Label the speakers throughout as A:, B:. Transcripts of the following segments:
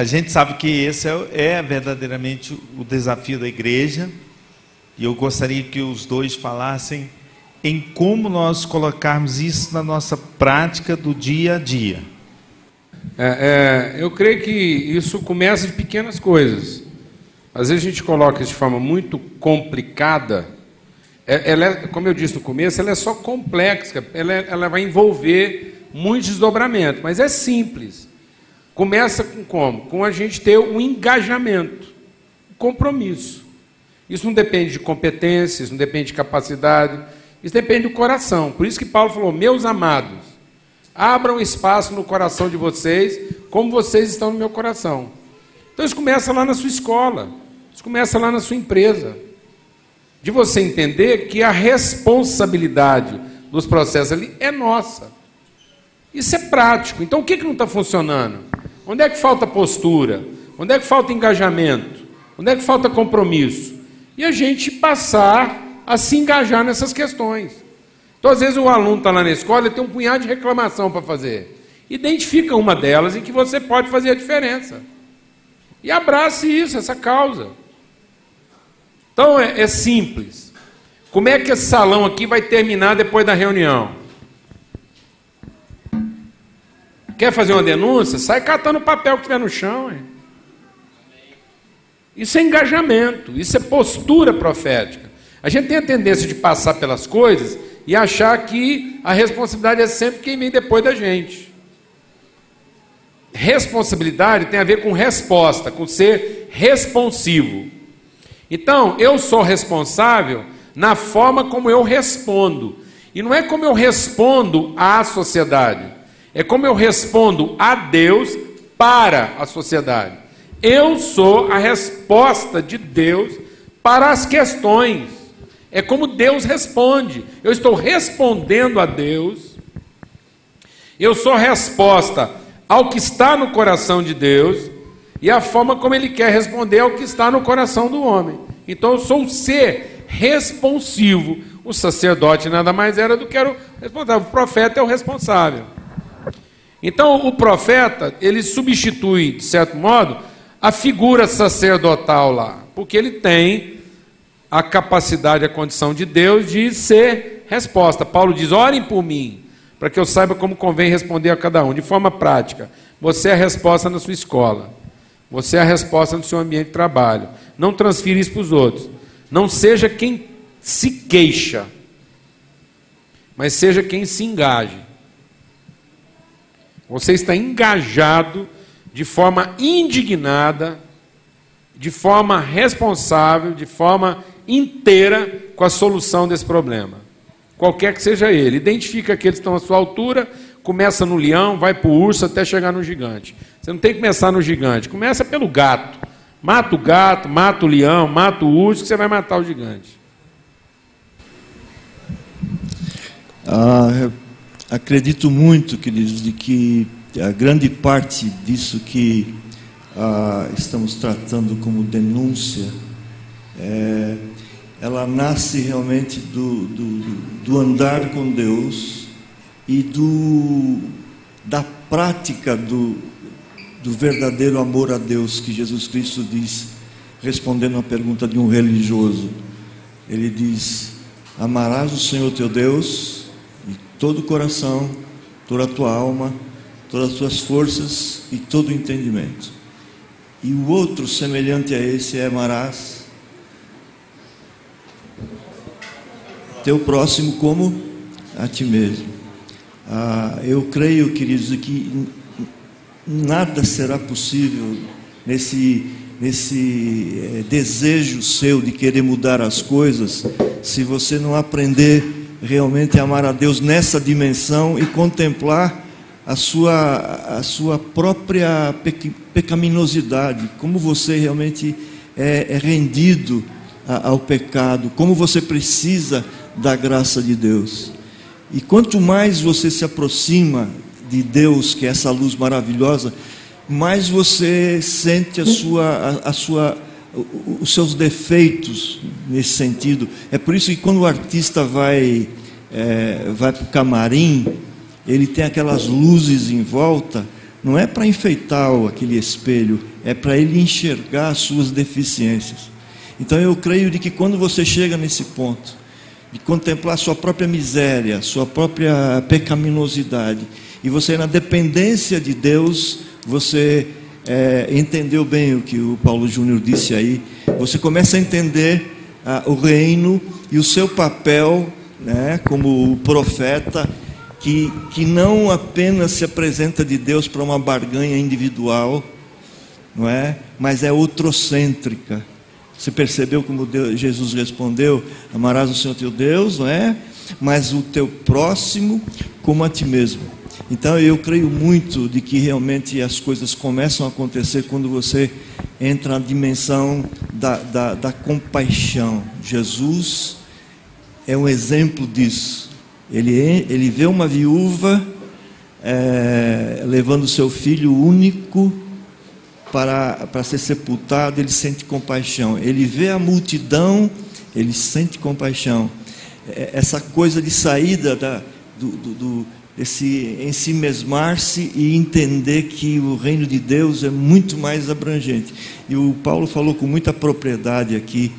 A: A gente sabe que esse é, é verdadeiramente o desafio da igreja, e eu gostaria que os dois falassem em como nós colocarmos isso na nossa prática do dia a dia.
B: É, é, eu creio que isso começa de pequenas coisas. Às vezes a gente coloca de forma muito complicada. É, ela é, como eu disse no começo, ela é só complexa, ela, é, ela vai envolver muitos desdobramentos, mas é simples. Começa com como? Com a gente ter um engajamento, um compromisso. Isso não depende de competências, não depende de capacidade, isso depende do coração. Por isso que Paulo falou: Meus amados, abram espaço no coração de vocês, como vocês estão no meu coração. Então isso começa lá na sua escola, isso começa lá na sua empresa. De você entender que a responsabilidade dos processos ali é nossa. Isso é prático. Então o que, que não está funcionando? Onde é que falta postura? Onde é que falta engajamento? Onde é que falta compromisso? E a gente passar a se engajar nessas questões. Então, às vezes, o aluno está lá na escola e tem um punhado de reclamação para fazer. Identifica uma delas em que você pode fazer a diferença. E abrace isso, essa causa. Então, é, é simples. Como é que esse salão aqui vai terminar depois da reunião? Quer fazer uma denúncia? Sai catando o papel que tiver no chão. Hein? Isso é engajamento, isso é postura profética. A gente tem a tendência de passar pelas coisas e achar que a responsabilidade é sempre quem vem depois da gente. Responsabilidade tem a ver com resposta, com ser responsivo. Então, eu sou responsável na forma como eu respondo. E não é como eu respondo à sociedade, é como eu respondo a Deus para a sociedade. Eu sou a resposta de Deus para as questões. É como Deus responde. Eu estou respondendo a Deus. Eu sou resposta ao que está no coração de Deus e a forma como Ele quer responder ao que está no coração do homem. Então eu sou um ser responsivo. O sacerdote nada mais era do que era o responsável. O profeta é o responsável. Então o profeta, ele substitui, de certo modo, a figura sacerdotal lá, porque ele tem a capacidade, a condição de Deus de ser resposta. Paulo diz: orem por mim, para que eu saiba como convém responder a cada um, de forma prática. Você é a resposta na sua escola, você é a resposta no seu ambiente de trabalho. Não transfira isso para os outros. Não seja quem se queixa, mas seja quem se engaje. Você está engajado de forma indignada, de forma responsável, de forma inteira com a solução desse problema. Qualquer que seja ele. Identifica que estão à sua altura, começa no leão, vai para o urso até chegar no gigante. Você não tem que começar no gigante, começa pelo gato. Mata o gato, mata o leão, mata o urso, que você vai matar o gigante.
C: Ah, acredito muito, queridos, de que a grande parte disso que ah, estamos tratando como denúncia é, ela nasce realmente do, do, do andar com Deus e do, da prática do, do verdadeiro amor a Deus que Jesus Cristo diz, respondendo à pergunta de um religioso. Ele diz: Amarás o Senhor teu Deus de todo o coração, toda a tua alma, todas as tuas forças e todo o entendimento. E o outro semelhante a esse é amarás teu próximo como a ti mesmo. Ah, eu creio, queridos, que nada será possível nesse, nesse é, desejo seu de querer mudar as coisas se você não aprender realmente a amar a Deus nessa dimensão e contemplar a sua, a sua própria pecaminosidade, como você realmente é, é rendido ao pecado, como você precisa da graça de Deus. E quanto mais você se aproxima de Deus, que é essa luz maravilhosa, mais você sente a sua, a, a sua, os seus defeitos nesse sentido. É por isso que quando o artista vai, é, vai para o camarim, ele tem aquelas luzes em volta não é para enfeitar aquele espelho, é para ele enxergar as suas deficiências. Então eu creio de que quando você chega nesse ponto, de contemplar sua própria miséria, sua própria pecaminosidade, e você na dependência de Deus, você é, entendeu bem o que o Paulo Júnior disse aí, você começa a entender ah, o reino e o seu papel né, como profeta que, que não apenas se apresenta de Deus para uma barganha individual, não é? Mas é outrocêntrica. Você percebeu como Deus, Jesus respondeu? Amarás o Senhor teu Deus, não é? Mas o teu próximo como a ti mesmo. Então eu creio muito de que realmente as coisas começam a acontecer quando você entra na dimensão da, da, da compaixão. Jesus é um exemplo disso. Ele, ele vê uma viúva é, levando seu filho único para, para ser sepultado, ele sente compaixão. Ele vê a multidão, ele sente compaixão. É, essa coisa de saída da, do, do, desse em si mesmar-se e entender que o reino de Deus é muito mais abrangente. E o Paulo falou com muita propriedade aqui.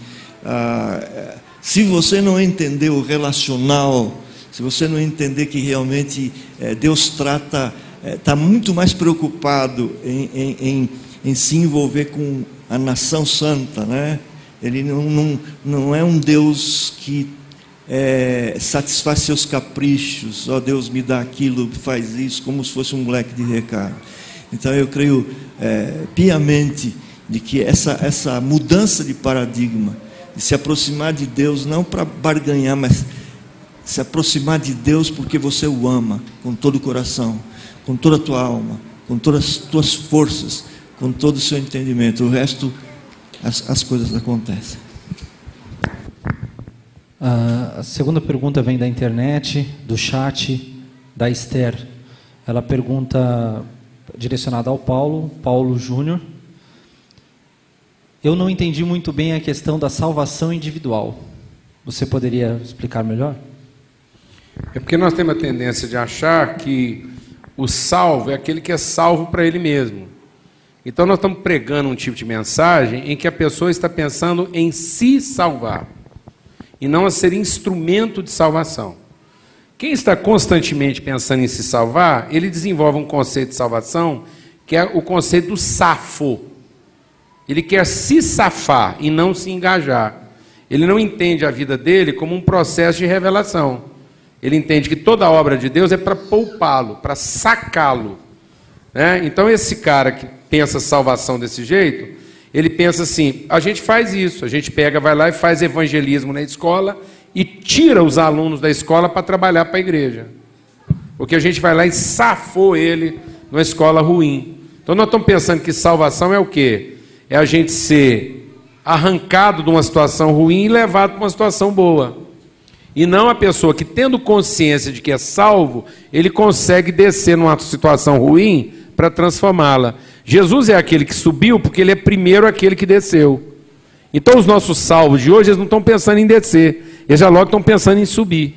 C: Ah, se você não entender o relacional se você não entender que realmente é, Deus trata, está é, muito mais preocupado em, em, em, em, se envolver com a nação santa, né? Ele não, não, não é um Deus que é, satisfaz seus caprichos, ó oh, Deus me dá aquilo, faz isso, como se fosse um moleque de recado. Então eu creio é, piamente de que essa, essa mudança de paradigma, de se aproximar de Deus não para barganhar, mas se aproximar de Deus porque você o ama com todo o coração, com toda a tua alma, com todas as tuas forças, com todo o seu entendimento. O resto, as, as coisas acontecem.
D: A segunda pergunta vem da internet, do chat, da Esther. Ela pergunta, direcionada ao Paulo, Paulo Júnior. Eu não entendi muito bem a questão da salvação individual. Você poderia explicar melhor?
B: É porque nós temos a tendência de achar que o salvo é aquele que é salvo para ele mesmo. Então nós estamos pregando um tipo de mensagem em que a pessoa está pensando em se salvar e não a ser instrumento de salvação. Quem está constantemente pensando em se salvar, ele desenvolve um conceito de salvação que é o conceito do safo. Ele quer se safar e não se engajar. Ele não entende a vida dele como um processo de revelação. Ele entende que toda a obra de Deus é para poupá-lo, para sacá-lo. Né? Então, esse cara que pensa salvação desse jeito, ele pensa assim: a gente faz isso, a gente pega, vai lá e faz evangelismo na escola e tira os alunos da escola para trabalhar para a igreja. Porque a gente vai lá e safou ele numa escola ruim. Então nós estamos pensando que salvação é o quê? É a gente ser arrancado de uma situação ruim e levado para uma situação boa. E não a pessoa que, tendo consciência de que é salvo, ele consegue descer numa situação ruim para transformá-la. Jesus é aquele que subiu porque ele é primeiro aquele que desceu. Então os nossos salvos de hoje, eles não estão pensando em descer, eles já logo estão pensando em subir,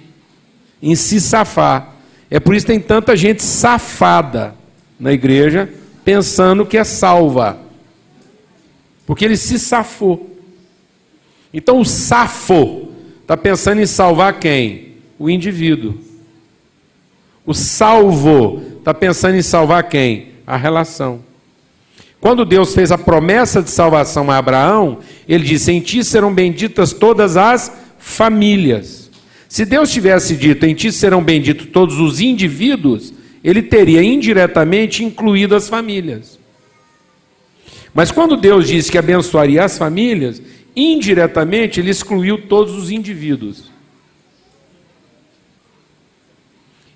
B: em se safar. É por isso que tem tanta gente safada na igreja, pensando que é salva. Porque ele se safou. Então o safo está pensando em salvar quem? O indivíduo. O salvo está pensando em salvar quem? A relação. Quando Deus fez a promessa de salvação a Abraão, ele disse: Em ti serão benditas todas as famílias. Se Deus tivesse dito: Em ti serão benditos todos os indivíduos, ele teria indiretamente incluído as famílias. Mas quando Deus disse que abençoaria as famílias, indiretamente ele excluiu todos os indivíduos.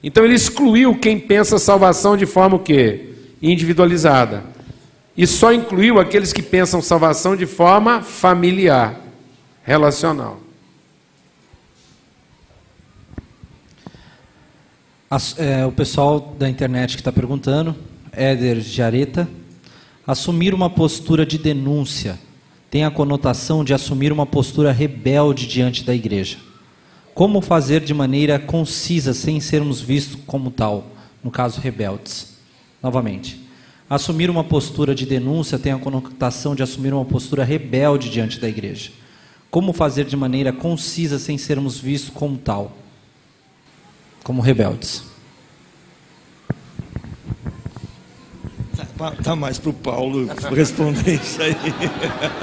B: Então ele excluiu quem pensa salvação de forma o quê? Individualizada. E só incluiu aqueles que pensam salvação de forma familiar, relacional.
D: As, é, o pessoal da internet que está perguntando, Éder Jareta, assumir uma postura de denúncia tem a conotação de assumir uma postura rebelde diante da igreja. Como fazer de maneira concisa sem sermos vistos como tal, no caso rebeldes? Novamente, Assumir uma postura de denúncia tem a conotação de assumir uma postura rebelde diante da igreja. Como fazer de maneira concisa sem sermos vistos como tal? Como rebeldes.
C: Tá, tá mais para o Paulo responder isso aí.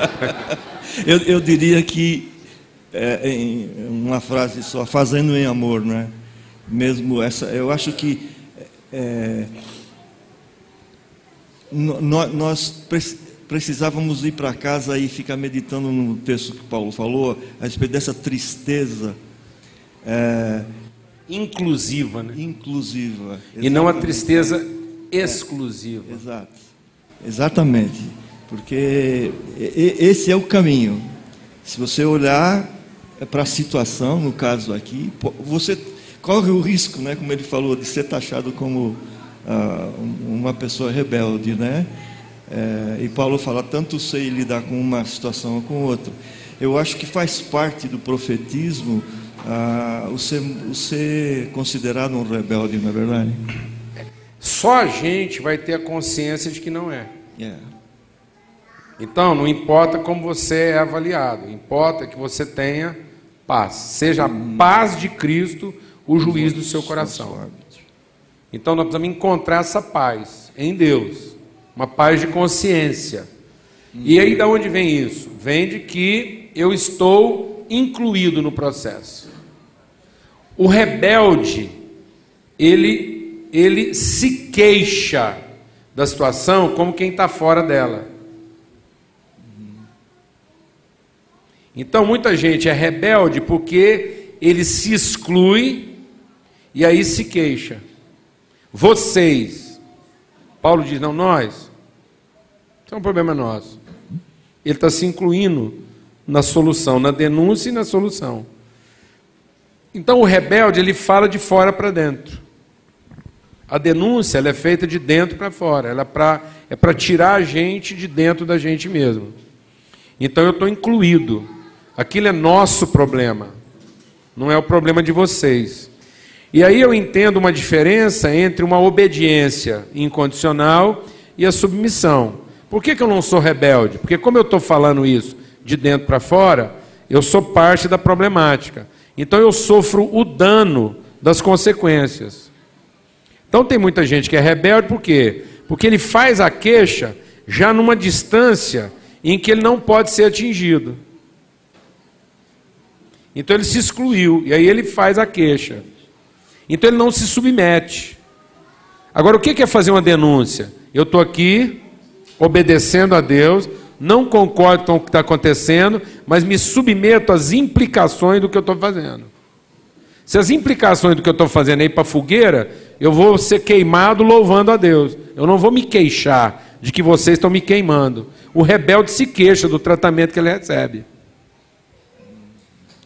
C: eu, eu diria que, é, em uma frase só, fazendo em amor, né? Mesmo essa, eu acho que é, nós precisávamos ir para casa e ficar meditando no texto que Paulo falou, a respeito dessa tristeza.
B: É, inclusiva, né?
C: Inclusiva.
B: E não a tristeza exclusiva.
C: É, exato. Exatamente. Porque esse é o caminho. Se você olhar para a situação, no caso aqui, você corre o risco, né, como ele falou, de ser taxado como uma pessoa rebelde, né? É, e Paulo fala, tanto sei lidar com uma situação ou com outra. Eu acho que faz parte do profetismo ah, o, ser, o ser considerado um rebelde, não é verdade?
B: Só a gente vai ter a consciência de que não é.
C: Yeah.
B: Então, não importa como você é avaliado, importa que você tenha paz. Seja a paz de Cristo o juiz do seu coração. Então nós precisamos encontrar essa paz em Deus, uma paz de consciência. E aí da onde vem isso? Vem de que eu estou incluído no processo. O rebelde, ele, ele se queixa da situação como quem está fora dela. Então muita gente é rebelde porque ele se exclui e aí se queixa. Vocês. Paulo diz, não nós. Isso é um problema nosso. Ele está se incluindo na solução, na denúncia e na solução. Então o rebelde ele fala de fora para dentro. A denúncia ela é feita de dentro para fora. Ela é para é tirar a gente de dentro da gente mesmo. Então eu estou incluído. Aquilo é nosso problema. Não é o problema de vocês. E aí eu entendo uma diferença entre uma obediência incondicional e a submissão. Por que, que eu não sou rebelde? Porque, como eu estou falando isso de dentro para fora, eu sou parte da problemática. Então eu sofro o dano das consequências. Então tem muita gente que é rebelde, por quê? Porque ele faz a queixa já numa distância em que ele não pode ser atingido. Então ele se excluiu, e aí ele faz a queixa. Então ele não se submete. Agora, o que é fazer uma denúncia? Eu estou aqui obedecendo a Deus, não concordo com o que está acontecendo, mas me submeto às implicações do que eu estou fazendo. Se as implicações do que eu estou fazendo é ir para a fogueira, eu vou ser queimado louvando a Deus. Eu não vou me queixar de que vocês estão me queimando. O rebelde se queixa do tratamento que ele recebe.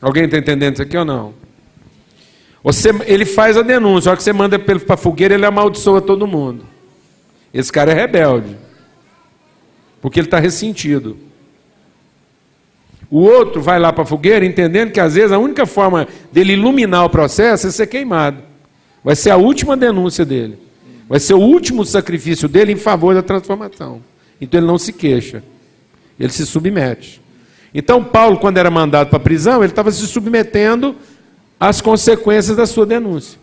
B: Alguém está entendendo isso aqui ou não? Você, ele faz a denúncia, a hora que você manda para a fogueira, ele amaldiçoa todo mundo. Esse cara é rebelde. Porque ele está ressentido. O outro vai lá para a fogueira entendendo que às vezes a única forma dele iluminar o processo é ser queimado. Vai ser a última denúncia dele. Vai ser o último sacrifício dele em favor da transformação. Então ele não se queixa. Ele se submete. Então Paulo, quando era mandado para a prisão, ele estava se submetendo as consequências da sua denúncia.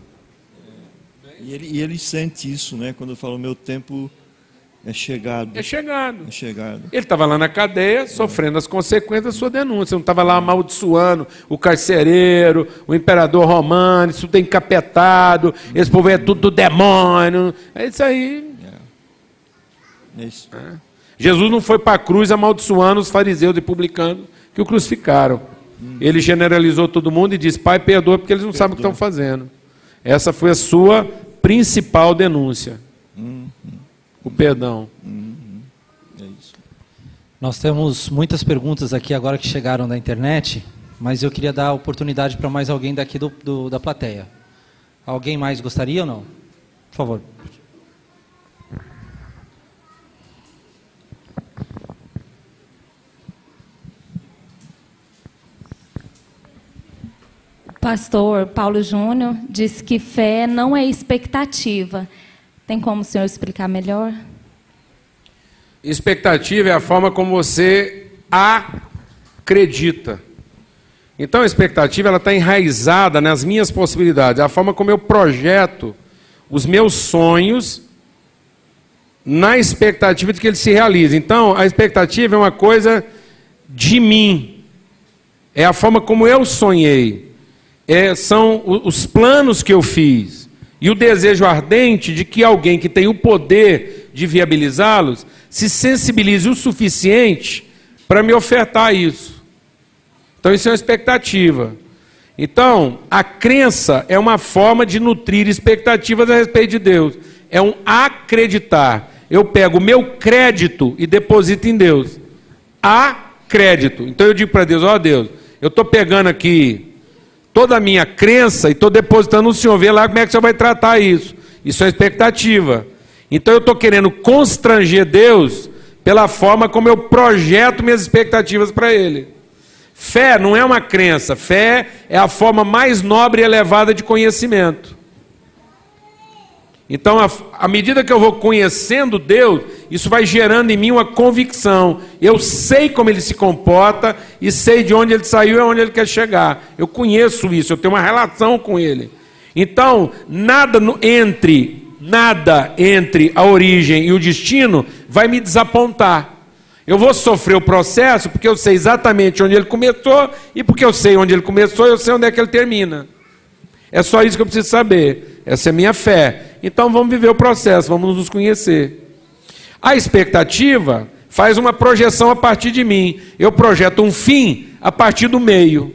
C: E ele, e ele sente isso, né? Quando fala o meu tempo é chegado.
B: É chegado.
C: É chegado.
B: Ele estava lá na cadeia, sofrendo as consequências da sua denúncia. Não estava lá amaldiçoando o carcereiro, o imperador romano, isso tem encapetado, esse povo é tudo do demônio. É isso aí. É. É isso. É. Jesus não foi para a cruz amaldiçoando os fariseus e publicanos que o crucificaram. Ele generalizou todo mundo e disse: Pai, perdoa porque eles não perdoa. sabem o que estão fazendo. Essa foi a sua principal denúncia. Uhum. O perdão. Uhum.
D: É Nós temos muitas perguntas aqui agora que chegaram da internet, mas eu queria dar oportunidade para mais alguém daqui do, do, da plateia. Alguém mais gostaria ou não? Por favor.
E: Pastor Paulo Júnior disse que fé não é expectativa. Tem como o senhor explicar melhor?
B: Expectativa é a forma como você acredita. Então a expectativa ela está enraizada nas minhas possibilidades, é a forma como eu projeto os meus sonhos na expectativa de que eles se realizem. Então a expectativa é uma coisa de mim, é a forma como eu sonhei, é, são os planos que eu fiz e o desejo ardente de que alguém que tem o poder de viabilizá-los se sensibilize o suficiente para me ofertar isso. Então, isso é uma expectativa. Então, a crença é uma forma de nutrir expectativas a respeito de Deus. É um acreditar. Eu pego o meu crédito e deposito em Deus. Acredito. Então eu digo para Deus: Ó oh, Deus, eu estou pegando aqui toda a minha crença e estou depositando no Senhor. Vê lá como é que o Senhor vai tratar isso. Isso é expectativa. Então eu estou querendo constranger Deus pela forma como eu projeto minhas expectativas para Ele. Fé não é uma crença, fé é a forma mais nobre e elevada de conhecimento. Então, à medida que eu vou conhecendo Deus, isso vai gerando em mim uma convicção. Eu sei como ele se comporta e sei de onde ele saiu e aonde ele quer chegar. Eu conheço isso, eu tenho uma relação com ele. Então, nada no, entre nada entre a origem e o destino vai me desapontar. Eu vou sofrer o processo porque eu sei exatamente onde ele começou e porque eu sei onde ele começou, eu sei onde é que ele termina. É só isso que eu preciso saber. Essa é minha fé. Então vamos viver o processo, vamos nos conhecer. A expectativa faz uma projeção a partir de mim. Eu projeto um fim a partir do meio.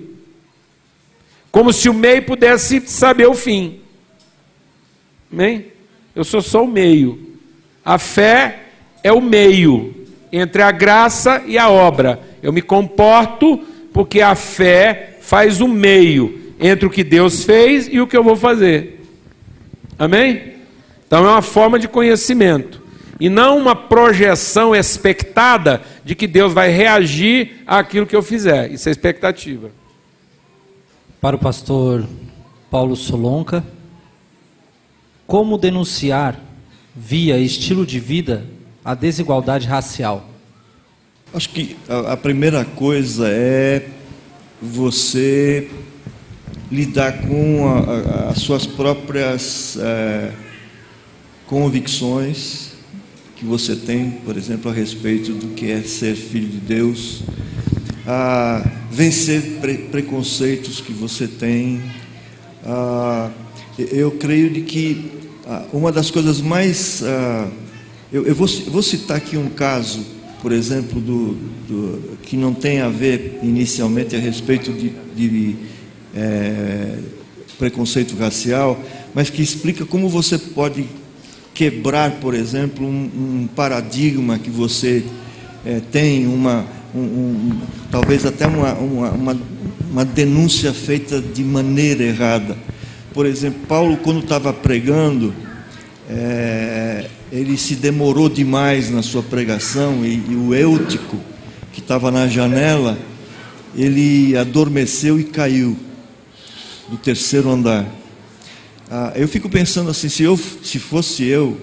B: Como se o meio pudesse saber o fim. Amém? Eu sou só o meio. A fé é o meio entre a graça e a obra. Eu me comporto porque a fé faz o meio entre o que Deus fez e o que eu vou fazer. Amém? Então é uma forma de conhecimento e não uma projeção expectada de que Deus vai reagir àquilo que eu fizer. Isso é expectativa.
D: Para o pastor Paulo Solonca, como denunciar, via estilo de vida, a desigualdade racial?
C: Acho que a, primeira coisa é você lidar com a, a, as suas próprias é, convicções que você tem, por exemplo, a respeito do que é ser filho de Deus, a vencer pre preconceitos que você tem. A, eu creio de que ah, uma das coisas mais. Ah, eu, eu vou, vou, citar aqui um caso, por exemplo, do, do, que não tem a ver inicialmente a respeito de, de é, preconceito racial, mas que explica como você pode quebrar, por exemplo, um, um paradigma que você é, tem, uma, um, um, talvez até uma, uma, uma denúncia feita de maneira errada. Por exemplo, Paulo, quando estava pregando, é, ele se demorou demais na sua pregação e, e o Eutico, que estava na janela, ele adormeceu e caiu do terceiro andar. Ah, eu fico pensando assim, se, eu, se fosse eu,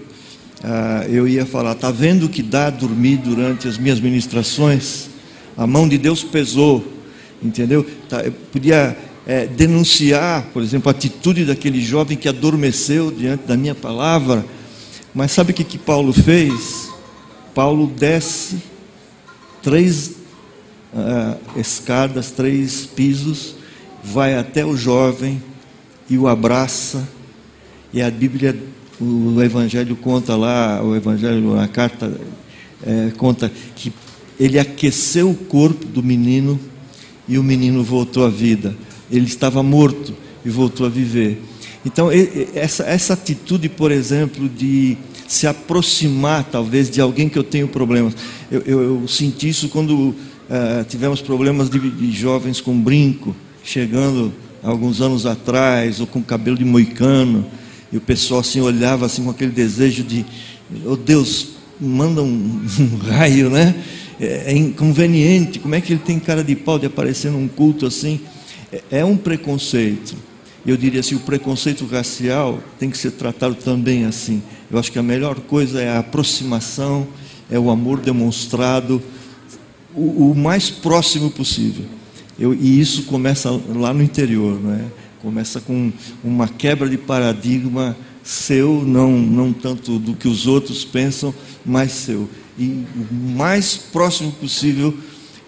C: ah, eu ia falar, tá vendo que dá dormir durante as minhas ministrações? A mão de Deus pesou, entendeu? Tá, eu podia é, denunciar, por exemplo, a atitude daquele jovem que adormeceu diante da minha palavra. Mas sabe o que, que Paulo fez? Paulo desce três uh, escadas, três pisos, vai até o jovem e o abraça. E a Bíblia, o Evangelho conta lá, o Evangelho na carta é, conta que ele aqueceu o corpo do menino e o menino voltou à vida ele estava morto e voltou a viver. Então, essa, essa atitude, por exemplo, de se aproximar, talvez, de alguém que eu tenho problemas. Eu, eu, eu senti isso quando uh, tivemos problemas de, de, jovens com brinco, chegando alguns anos atrás, ou com cabelo de moicano, e o pessoal assim olhava assim com aquele desejo de, oh Deus, manda um, um raio, né? É, é inconveniente, como é que ele tem cara de pau de aparecer num culto assim? É, é um preconceito. Eu diria assim, o preconceito racial tem que ser tratado também assim. Eu acho que a melhor coisa é a aproximação é o amor demonstrado o, o mais próximo possível. Eu, e isso começa lá no interior, não é? Começa com uma quebra de paradigma seu, não, não tanto do que os outros pensam, mas seu. E o mais próximo possível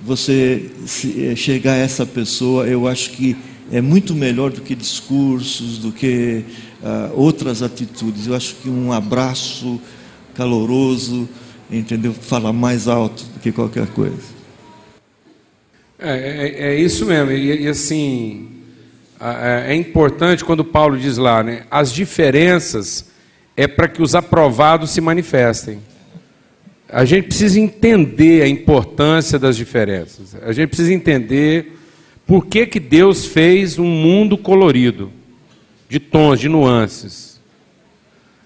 C: você eh, chegar a essa pessoa, eu acho que é muito melhor do que discursos, do que uh, outras atitudes. Eu acho que um abraço caloroso, entendeu? Fala mais alto do que qualquer coisa.
B: É, é, é isso mesmo. E, e assim, é, importante quando Paulo diz lá, né? As diferenças é para que os aprovados se manifestem. A gente precisa entender a importância das diferenças. A gente precisa entender por que, que Deus fez um mundo colorido, de tons, de nuances.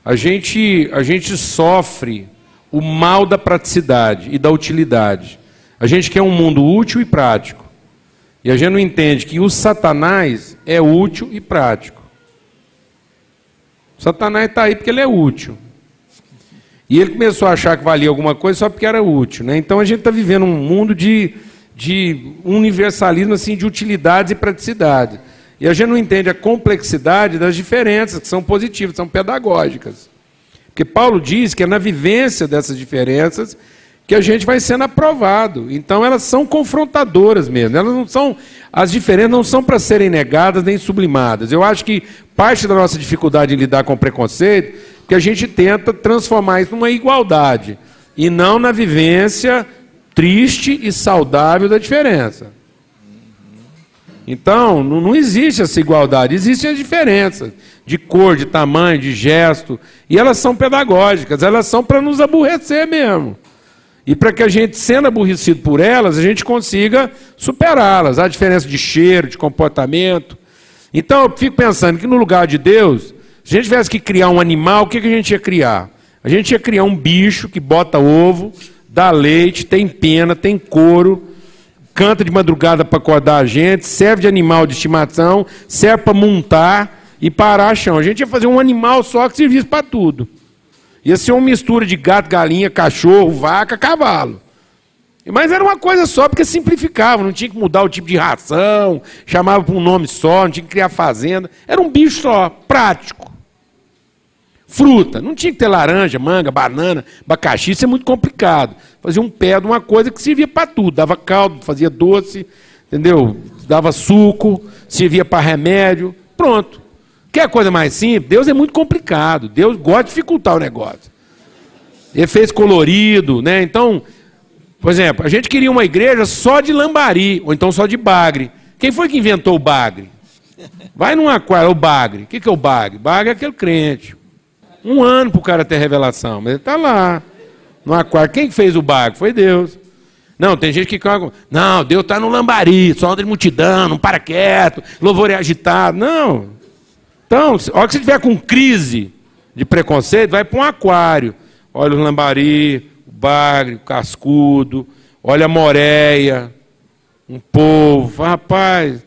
B: A gente, a gente sofre o mal da praticidade e da utilidade. A gente quer um mundo útil e prático. E a gente não entende que o Satanás é útil e prático. O Satanás está aí porque ele é útil. E ele começou a achar que valia alguma coisa só porque era útil. Né? Então a gente está vivendo um mundo de, de universalismo, assim, de utilidades e praticidade. E a gente não entende a complexidade das diferenças, que são positivas, são pedagógicas. Porque Paulo diz que é na vivência dessas diferenças que a gente vai sendo aprovado. Então elas são confrontadoras mesmo. Elas não são as diferenças não são para serem negadas nem sublimadas. Eu acho que parte da nossa dificuldade em lidar com preconceito é que a gente tenta transformar isso numa igualdade e não na vivência triste e saudável da diferença. Então, não, existe essa igualdade, existem as diferenças de cor, de tamanho, de gesto, e elas são pedagógicas, elas são para nos aborrecer mesmo. E para que a gente, sendo aborrecido por elas, a gente consiga superá-las. Há diferença de cheiro, de comportamento. Então eu fico pensando que no lugar de Deus, se a gente tivesse que criar um animal, o que, que a gente ia criar? A gente ia criar um bicho que bota ovo, dá leite, tem pena, tem couro, canta de madrugada para acordar a gente, serve de animal de estimação, serve para montar e parar a chão. A gente ia fazer um animal só que servisse para tudo. Ia ser uma mistura de gato, galinha, cachorro, vaca, cavalo. Mas era uma coisa só, porque simplificava, não tinha que mudar o tipo de ração, chamava por um nome só, não tinha que criar fazenda. Era um bicho só, prático. Fruta, não tinha que ter laranja, manga, banana, abacaxi, isso é muito complicado. Fazia um pé de uma coisa que servia para tudo, dava caldo, fazia doce, entendeu? Dava suco, servia para remédio, pronto. Quer coisa mais simples? Deus é muito complicado. Deus gosta de dificultar o negócio. Efeito colorido, né? Então, por exemplo, a gente queria uma igreja só de lambari, ou então só de bagre. Quem foi que inventou o bagre? Vai num aquário, o bagre. O que é o bagre? Bagre é aquele crente. Um ano para o cara ter revelação, mas ele está lá. No aquário. Quem fez o bagre? Foi Deus. Não, tem gente que. Não, Deus está no lambari, só de multidão, não para quieto, louvor é agitado. Não. Então, a hora que você estiver com crise de preconceito, vai para um aquário. Olha o lambari, o bagre, o cascudo, olha a moreia, um povo. Rapaz,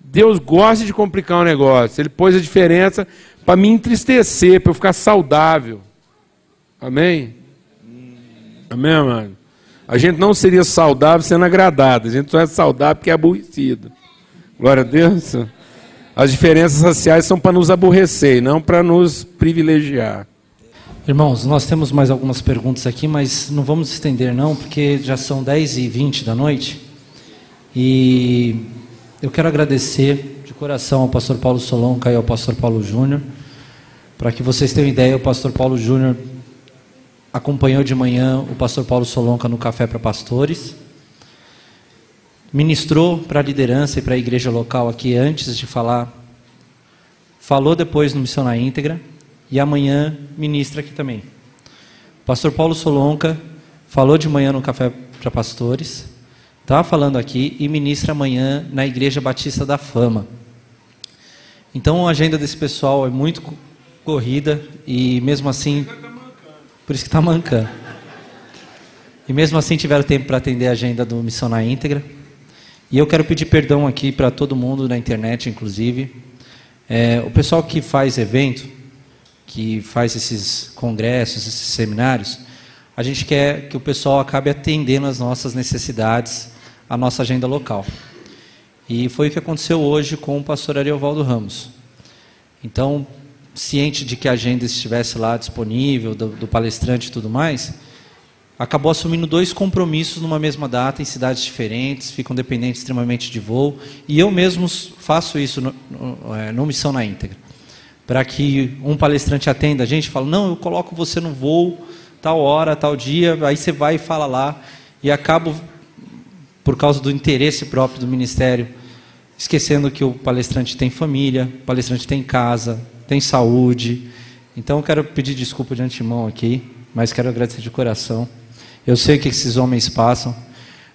B: Deus gosta de complicar o um negócio. Ele pôs a diferença para me entristecer, para eu ficar saudável. Amém? Amém, mano? A gente não seria saudável sendo agradado. A gente só é saudável porque é aborrecido. Glória a Deus. As diferenças raciais são para nos aborrecer e não para nos privilegiar.
D: Irmãos, nós temos mais algumas perguntas aqui, mas não vamos estender não, porque já são 10 e 20 da noite. E eu quero agradecer de coração ao pastor Paulo Solonca e ao pastor Paulo Júnior. Para que vocês tenham ideia, o pastor Paulo Júnior acompanhou de manhã o pastor Paulo Solonca no Café para Pastores ministrou para a liderança e para a igreja local aqui antes de falar, falou depois no Missão na Íntegra e amanhã ministra aqui também. O pastor Paulo Solonca falou de manhã no Café para Pastores, está falando aqui e ministra amanhã na Igreja Batista da Fama. Então a agenda desse pessoal é muito corrida e mesmo assim, por isso que está mancando. E mesmo assim tiveram tempo para atender a agenda do Missão na Íntegra. E eu quero pedir perdão aqui para todo mundo na internet, inclusive. É, o pessoal que faz evento, que faz esses congressos, esses seminários, a gente quer que o pessoal acabe atendendo as nossas necessidades, a nossa agenda local. E foi o que aconteceu hoje com o pastor Ariovaldo Ramos. Então, ciente de que a agenda estivesse lá disponível, do, do palestrante e tudo mais, acabou assumindo dois compromissos numa mesma data, em cidades diferentes, ficam dependentes extremamente de voo. E eu mesmo faço isso no, no, é, no Missão na íntegra. Para que um palestrante atenda a gente, fala, não, eu coloco você no voo, tal hora, tal dia, aí você vai e fala lá. E acabo, por causa do interesse próprio do Ministério, esquecendo que o palestrante tem família, o palestrante tem casa, tem saúde. Então eu quero pedir desculpa de antemão aqui, mas quero agradecer de coração. Eu sei o que esses homens passam.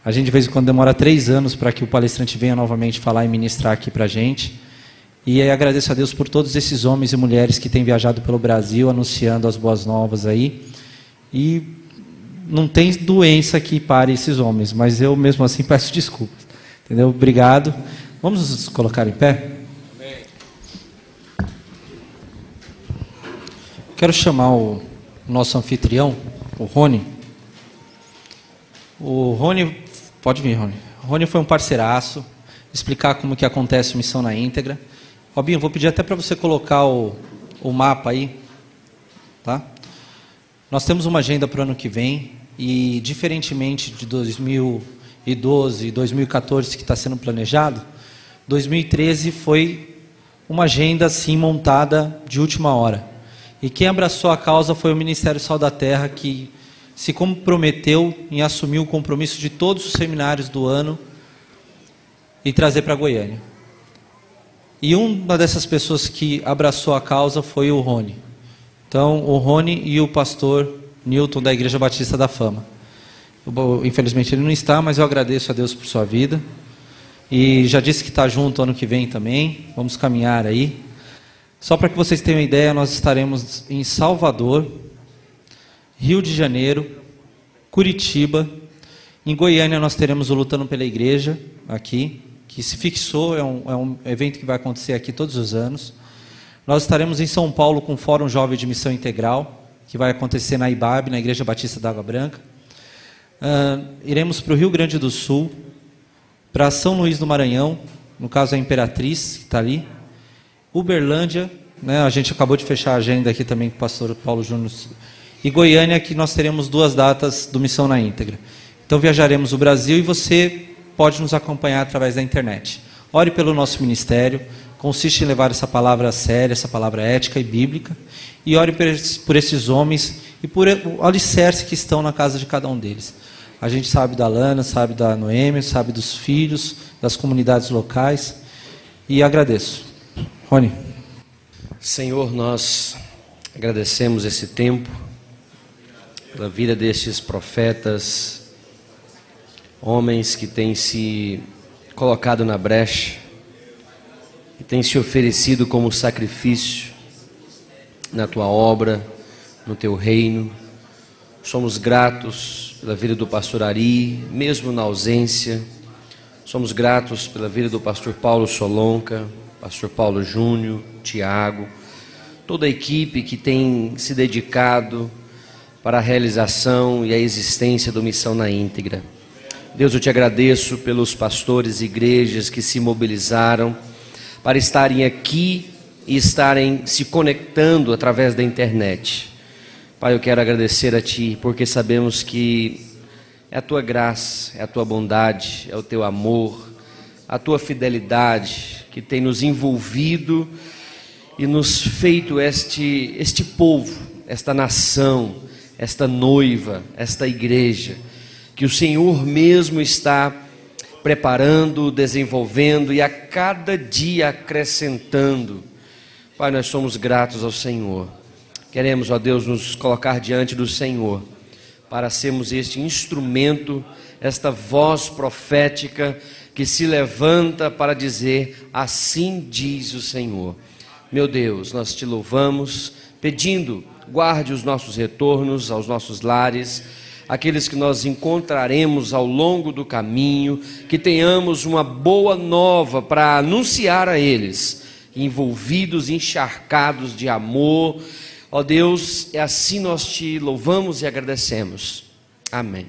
D: A gente de vez em quando demora três anos para que o palestrante venha novamente falar e ministrar aqui para a gente. E agradeço a Deus por todos esses homens e mulheres que têm viajado pelo Brasil anunciando as boas novas aí. E não tem doença que pare esses homens, mas eu mesmo assim peço desculpas. Entendeu? Obrigado. Vamos nos colocar em pé? Quero chamar o nosso anfitrião, o Rony. O Rony, pode vir, Rony. O Rony foi um parceiraço, explicar como que acontece a missão na íntegra. Robinho, vou pedir até para você colocar o, o mapa aí, tá? Nós temos uma agenda para o ano que vem e, diferentemente de 2012 e 2014 que está sendo planejado, 2013 foi uma agenda assim montada de última hora. E quem abraçou a causa foi o Ministério Sal da Terra que se comprometeu em assumir o compromisso de todos os seminários do ano e trazer para Goiânia. E uma dessas pessoas que abraçou a causa foi o Rony. Então, o Rony e o pastor Newton da Igreja Batista da Fama. Infelizmente ele não está, mas eu agradeço a Deus por sua vida. E já disse que está junto ano que vem também. Vamos caminhar aí. Só para que vocês tenham ideia, nós estaremos em Salvador, Rio de Janeiro, Curitiba. Em Goiânia nós teremos o Lutando pela Igreja, aqui, que se fixou, é um, é um evento que vai acontecer aqui todos os anos. Nós estaremos em São Paulo com o Fórum Jovem de Missão Integral, que vai acontecer na IBAB, na Igreja Batista da Água Branca. Uh, iremos para o Rio Grande do Sul, para São Luís do Maranhão, no caso a Imperatriz, que está ali. Uberlândia, né, a gente acabou de fechar a agenda aqui também com o pastor Paulo Júnior e Goiânia, que nós teremos duas datas do Missão na íntegra. Então viajaremos o Brasil e você pode nos acompanhar através da internet. Ore pelo nosso ministério, consiste em levar essa palavra a sério, essa palavra ética e bíblica, e ore por esses, homens e por o alicerce que estão na casa de cada um deles. A gente sabe da Lana, sabe da Noêmia, sabe dos filhos, das comunidades locais, e agradeço. Rony.
F: Senhor, nós agradecemos esse tempo da vida destes profetas, homens que têm se colocado na brecha, que têm se oferecido como sacrifício na tua obra, no teu reino. Somos gratos pela vida do pastor Ari, mesmo na ausência. Somos gratos pela vida do pastor Paulo Solonca, pastor Paulo Júnior, Tiago, toda a equipe que tem se dedicado para a realização e a existência do Missão na íntegra. Deus, eu te agradeço pelos pastores e igrejas que se mobilizaram para estarem aqui e estarem se conectando através da internet. Pai, eu quero agradecer a Ti, porque sabemos que é a Tua graça, é a Tua bondade, é o Teu amor, a Tua fidelidade que tem nos envolvido e nos feito este, este povo, esta nação, esta noiva, esta igreja, que o Senhor mesmo está preparando, desenvolvendo e a cada dia acrescentando. Pai, nós somos gratos ao Senhor. Queremos, ó Deus, nos colocar diante do Senhor para sermos este instrumento, esta voz profética que se levanta para dizer: Assim diz o Senhor. Meu Deus, nós te louvamos, pedindo guarde os nossos retornos aos nossos lares, aqueles que nós encontraremos ao longo do caminho, que tenhamos uma boa nova para anunciar a eles, envolvidos, encharcados de amor, Ó Deus, é assim nós te louvamos e agradecemos. Amém.